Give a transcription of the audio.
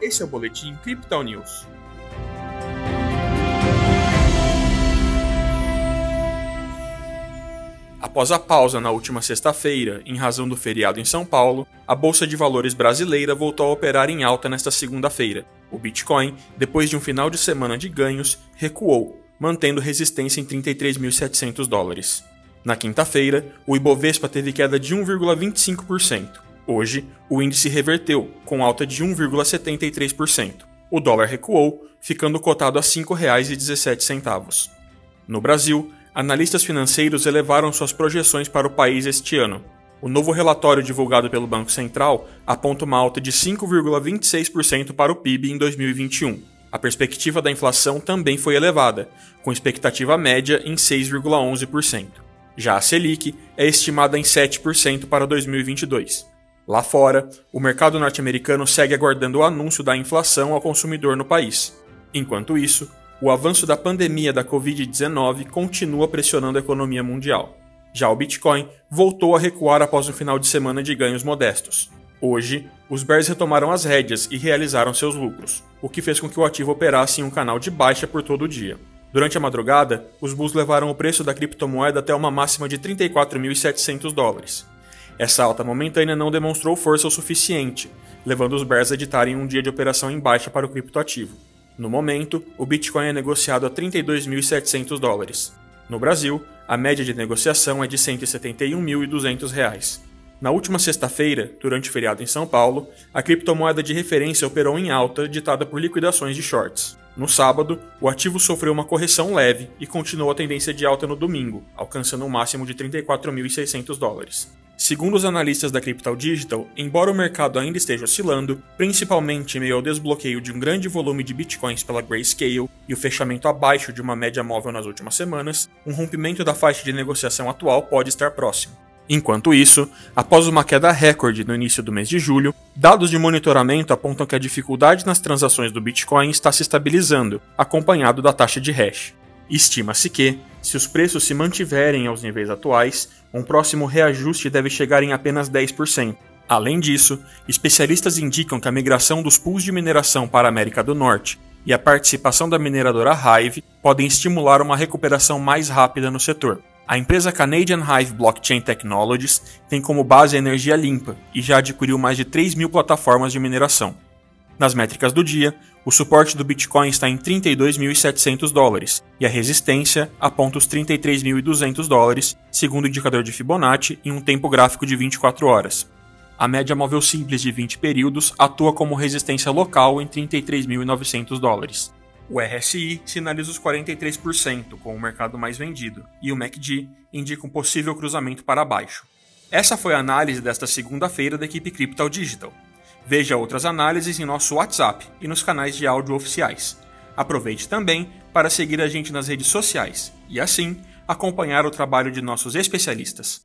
esse é o Boletim Crypto News. Após a pausa na última sexta-feira, em razão do feriado em São Paulo, a Bolsa de Valores brasileira voltou a operar em alta nesta segunda-feira. O Bitcoin, depois de um final de semana de ganhos, recuou, mantendo resistência em 33.700 dólares. Na quinta-feira, o Ibovespa teve queda de 1,25%. Hoje, o índice reverteu, com alta de 1,73%. O dólar recuou, ficando cotado a R$ 5,17. No Brasil, analistas financeiros elevaram suas projeções para o país este ano. O novo relatório divulgado pelo Banco Central aponta uma alta de 5,26% para o PIB em 2021. A perspectiva da inflação também foi elevada, com expectativa média em 6,11%. Já a Selic é estimada em 7% para 2022. Lá fora, o mercado norte-americano segue aguardando o anúncio da inflação ao consumidor no país. Enquanto isso, o avanço da pandemia da Covid-19 continua pressionando a economia mundial. Já o Bitcoin voltou a recuar após um final de semana de ganhos modestos. Hoje, os bears retomaram as rédeas e realizaram seus lucros, o que fez com que o ativo operasse em um canal de baixa por todo o dia. Durante a madrugada, os bulls levaram o preço da criptomoeda até uma máxima de 34.700 dólares. Essa alta momentânea não demonstrou força o suficiente, levando os bears a editarem um dia de operação em baixa para o criptoativo. No momento, o Bitcoin é negociado a 32.700 dólares. No Brasil, a média de negociação é de R$ 171.200. Na última sexta-feira, durante o feriado em São Paulo, a criptomoeda de referência operou em alta, ditada por liquidações de shorts. No sábado, o ativo sofreu uma correção leve e continuou a tendência de alta no domingo, alcançando um máximo de 34.600 dólares. Segundo os analistas da Crypto Digital, embora o mercado ainda esteja oscilando, principalmente em meio ao desbloqueio de um grande volume de bitcoins pela Grayscale e o fechamento abaixo de uma média móvel nas últimas semanas, um rompimento da faixa de negociação atual pode estar próximo. Enquanto isso, após uma queda recorde no início do mês de julho, dados de monitoramento apontam que a dificuldade nas transações do Bitcoin está se estabilizando, acompanhado da taxa de hash. Estima-se que, se os preços se mantiverem aos níveis atuais, um próximo reajuste deve chegar em apenas 10%. Além disso, especialistas indicam que a migração dos pools de mineração para a América do Norte e a participação da mineradora Hive podem estimular uma recuperação mais rápida no setor. A empresa Canadian Hive Blockchain Technologies tem como base a energia limpa e já adquiriu mais de 3 mil plataformas de mineração. Nas métricas do dia, o suporte do Bitcoin está em 32.700 dólares e a resistência aponta os 33.200 dólares, segundo o indicador de Fibonacci, em um tempo gráfico de 24 horas. A média móvel simples de 20 períodos atua como resistência local em 33.900 dólares. O RSI sinaliza os 43% com o mercado mais vendido, e o MACD indica um possível cruzamento para baixo. Essa foi a análise desta segunda-feira da equipe Crypto Digital. Veja outras análises em nosso WhatsApp e nos canais de áudio oficiais. Aproveite também para seguir a gente nas redes sociais e, assim, acompanhar o trabalho de nossos especialistas.